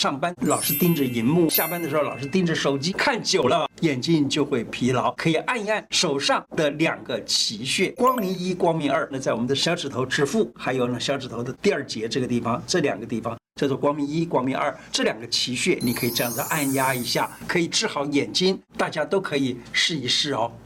上班老是盯着荧幕下班的时候老是盯着手机看久了眼睛就会疲劳。可以按一按手上的两个奇穴光明一光明二那在我们的小指头指腹还有呢小指头的第二节这个地方这两个地方叫做光明一光明二这两个奇穴你可以这样子按压一下可以治好眼睛大家都可以试一试哦。